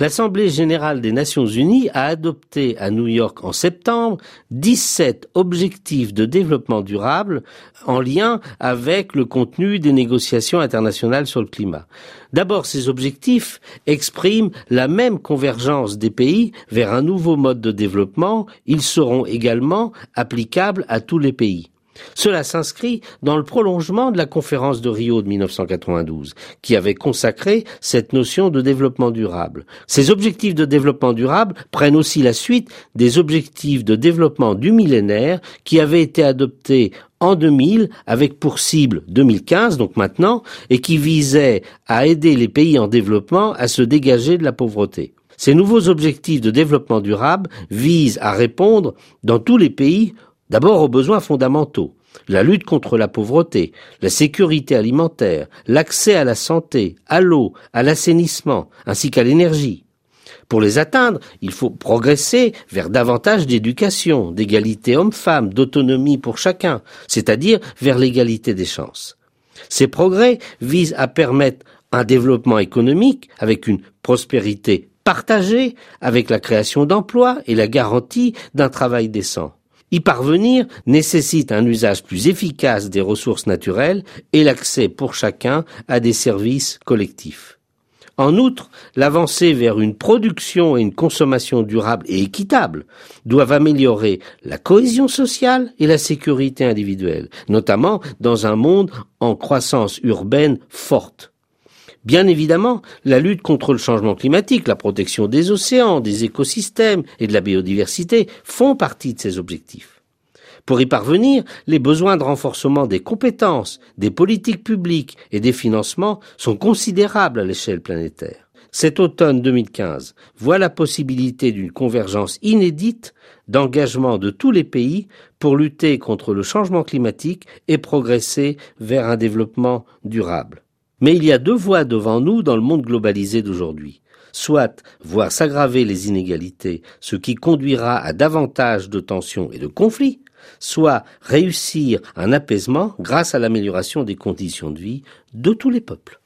L'Assemblée générale des Nations unies a adopté à New York en septembre 17 objectifs de développement durable en lien avec le contenu des négociations internationales sur le climat. D'abord, ces objectifs expriment la même convergence des pays vers un nouveau mode de développement. Ils seront également applicables à tous les pays. Cela s'inscrit dans le prolongement de la conférence de Rio de 1992, qui avait consacré cette notion de développement durable. Ces objectifs de développement durable prennent aussi la suite des objectifs de développement du millénaire qui avaient été adoptés en 2000 avec pour cible 2015, donc maintenant, et qui visaient à aider les pays en développement à se dégager de la pauvreté. Ces nouveaux objectifs de développement durable visent à répondre dans tous les pays D'abord aux besoins fondamentaux, la lutte contre la pauvreté, la sécurité alimentaire, l'accès à la santé, à l'eau, à l'assainissement, ainsi qu'à l'énergie. Pour les atteindre, il faut progresser vers davantage d'éducation, d'égalité homme-femme, d'autonomie pour chacun, c'est-à-dire vers l'égalité des chances. Ces progrès visent à permettre un développement économique avec une prospérité partagée, avec la création d'emplois et la garantie d'un travail décent. Y parvenir nécessite un usage plus efficace des ressources naturelles et l'accès pour chacun à des services collectifs. En outre, l'avancée vers une production et une consommation durable et équitable doivent améliorer la cohésion sociale et la sécurité individuelle, notamment dans un monde en croissance urbaine forte. Bien évidemment, la lutte contre le changement climatique, la protection des océans, des écosystèmes et de la biodiversité font partie de ces objectifs. Pour y parvenir, les besoins de renforcement des compétences, des politiques publiques et des financements sont considérables à l'échelle planétaire. Cet automne 2015 voit la possibilité d'une convergence inédite d'engagement de tous les pays pour lutter contre le changement climatique et progresser vers un développement durable. Mais il y a deux voies devant nous dans le monde globalisé d'aujourd'hui. Soit voir s'aggraver les inégalités, ce qui conduira à davantage de tensions et de conflits, soit réussir un apaisement grâce à l'amélioration des conditions de vie de tous les peuples.